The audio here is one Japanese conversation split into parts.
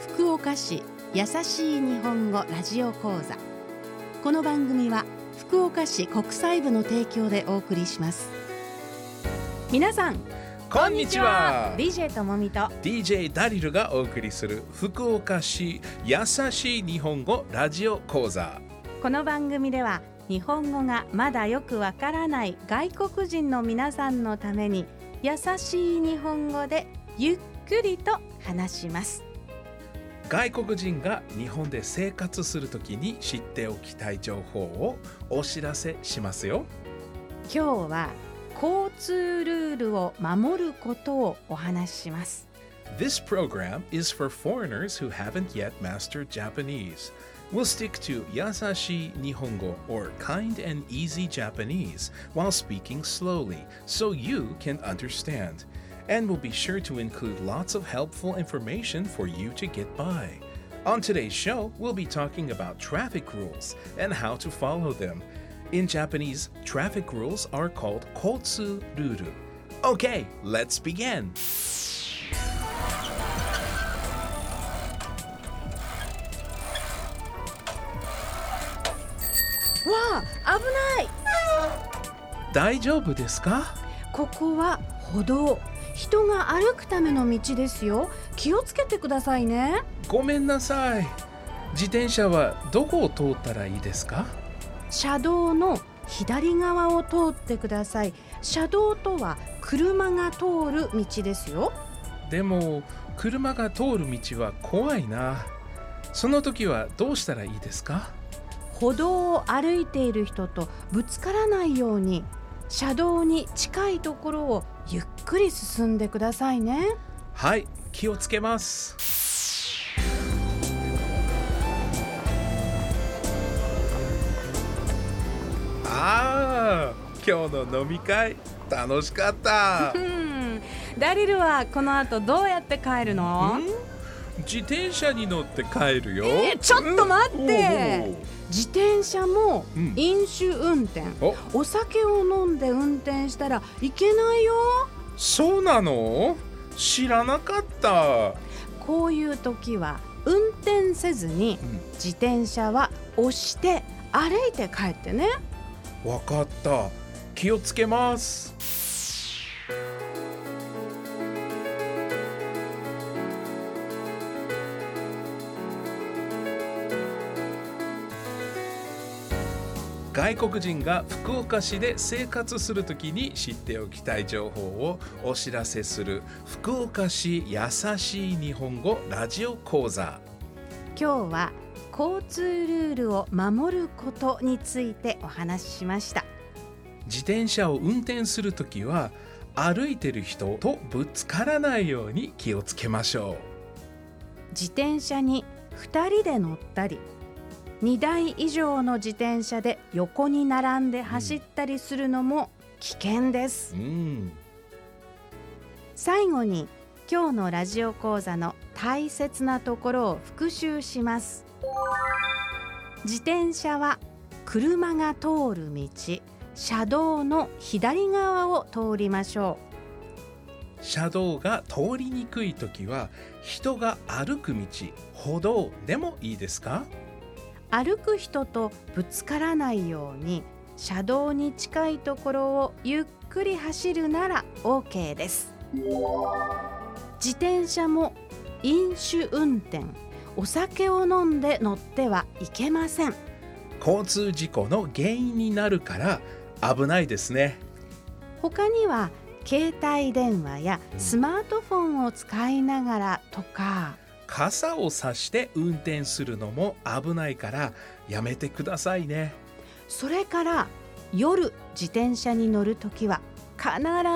福岡市優しい日本語ラジオ講座。この番組は福岡市国際部の提供でお送りします。皆さんこんにちは。DJ ともみと。DJ ダリルがお送りする福岡市優しい日本語ラジオ講座。この番組では日本語がまだよくわからない外国人の皆さんのために優しい日本語でゆっくりと話します外国人が日本で生活するときに知っておきたい情報をお知らせしますよ今日は交通ルールを守ることをお話しします This program is for foreigners who haven't yet mastered Japanese. We'll stick to Yasashi Nihongo or kind and easy Japanese while speaking slowly so you can understand. And we'll be sure to include lots of helpful information for you to get by. On today's show, we'll be talking about traffic rules and how to follow them. In Japanese, traffic rules are called kotsu ruru. Okay, let's begin. わあ危ない大丈夫ですかここは歩道 人が歩くための道ですよ。気をつけてくださいね。ごめんなさい。自転車はどこを通ったらいいですか？車道の左側を通ってください。車道とは車が通る道ですよ。でも車が通る道は怖いな。その時はどうしたらいいですか？歩道を歩いている人とぶつからないように車道に近いところをゆっくり進んでくださいね。はい気をつけます。ああ今日の飲み会楽しかった。うん。ダリルはこの後どうやって帰るの？ん？自転車に乗って帰るよ、えーちょっと待って。うん。自転車もうん。飲酒運転、おうお。お酒を飲んで運転したらいけないよ。そうなの？知らなかった、こういう時は運転せずにうん。自転車は押して歩いて帰ってね。わかった。気をつけます外国人が福岡市で生活するときに知っておきたい情報をお知らせする福岡市優しい日本語ラジオ講座。今日は交通ルールを守ることについてお話ししました。自転車を運転するときは歩いてる人とぶつからないように気をつけましょ自転車に2人で乗ったり2台以上の自転車で横に並んで走ったりするのも危険です。う。うん。最後に今日のラジオ講座の大切なところを復習します。自転車は車が通る道。車道の左側を通りましょ車道が通りにくいときは人が歩く道歩道でもいいですか？う歩く人とぶつからないように車道に近いところをゆっくり走るなら OK です。自転車も飲酒運転お酒を飲んで乗ってはいけません。交通事故の原因になるから危ないですね。他には携帯電話やスマートフォンを使いながらとか傘をさして運転するのも危ないからやめてくださいね。それから夜自転車に乗るときは必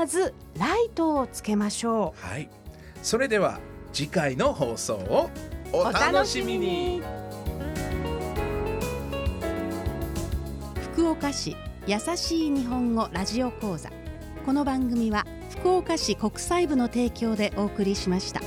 ずライトをつけましょはい。それでは次回の放送をおう楽しみに。福岡市優しい日本語ラジオ講座。この番組は福岡市国際部の提供でお送りしました